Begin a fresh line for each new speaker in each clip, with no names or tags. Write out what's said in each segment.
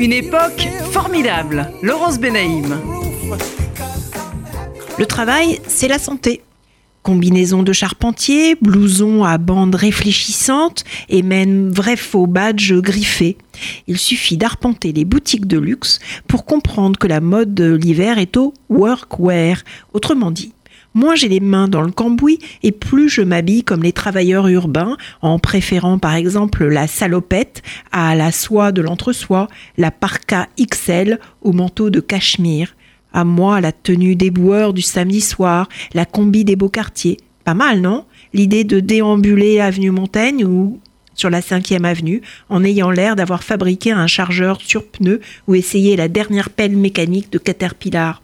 Une époque formidable. Laurence Benaïm.
Le travail, c'est la santé. Combinaison de charpentier, blouson à bandes réfléchissantes et même vrai faux badge griffé. Il suffit d'arpenter les boutiques de luxe pour comprendre que la mode de l'hiver est au workwear. Autrement dit, moins j'ai les mains dans le cambouis et plus je m'habille comme les travailleurs urbains en préférant par exemple la salopette à la soie de l'entre-soi, la parka XL au manteau de cachemire. À moi, la tenue des boueurs du samedi soir, la combi des beaux quartiers. Pas mal, non? L'idée de déambuler avenue Montaigne ou sur la 5e avenue en ayant l'air d'avoir fabriqué un chargeur sur pneu ou essayé la dernière pelle mécanique de Caterpillar.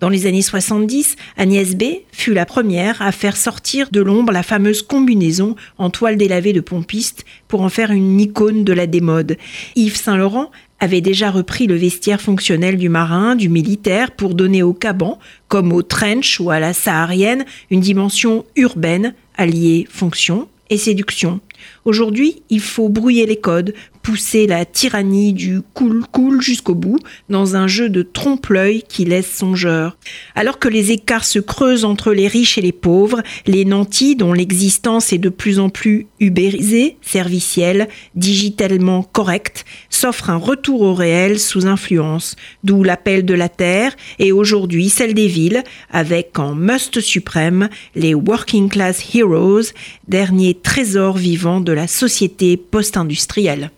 Dans les années 70, Agnès B fut la première à faire sortir de l'ombre la fameuse combinaison en toile délavée de pompiste pour en faire une icône de la démode. Yves Saint-Laurent avait déjà repris le vestiaire fonctionnel du marin, du militaire, pour donner au caban, comme au trench ou à la saharienne, une dimension urbaine alliée fonction et séduction. Aujourd'hui, il faut brouiller les codes, pousser la tyrannie du cool-cool jusqu'au bout dans un jeu de trompe-l'œil qui laisse songeur. Alors que les écarts se creusent entre les riches et les pauvres, les nantis, dont l'existence est de plus en plus ubérisée, servicielle, digitalement correcte, s'offrent un retour au réel sous influence, d'où l'appel de la terre et aujourd'hui celle des villes, avec en must suprême les working class heroes, dernier trésor vivant de la société post-industrielle.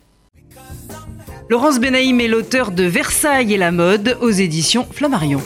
Laurence Benaïm est l'auteur de Versailles et la mode aux éditions Flammarion.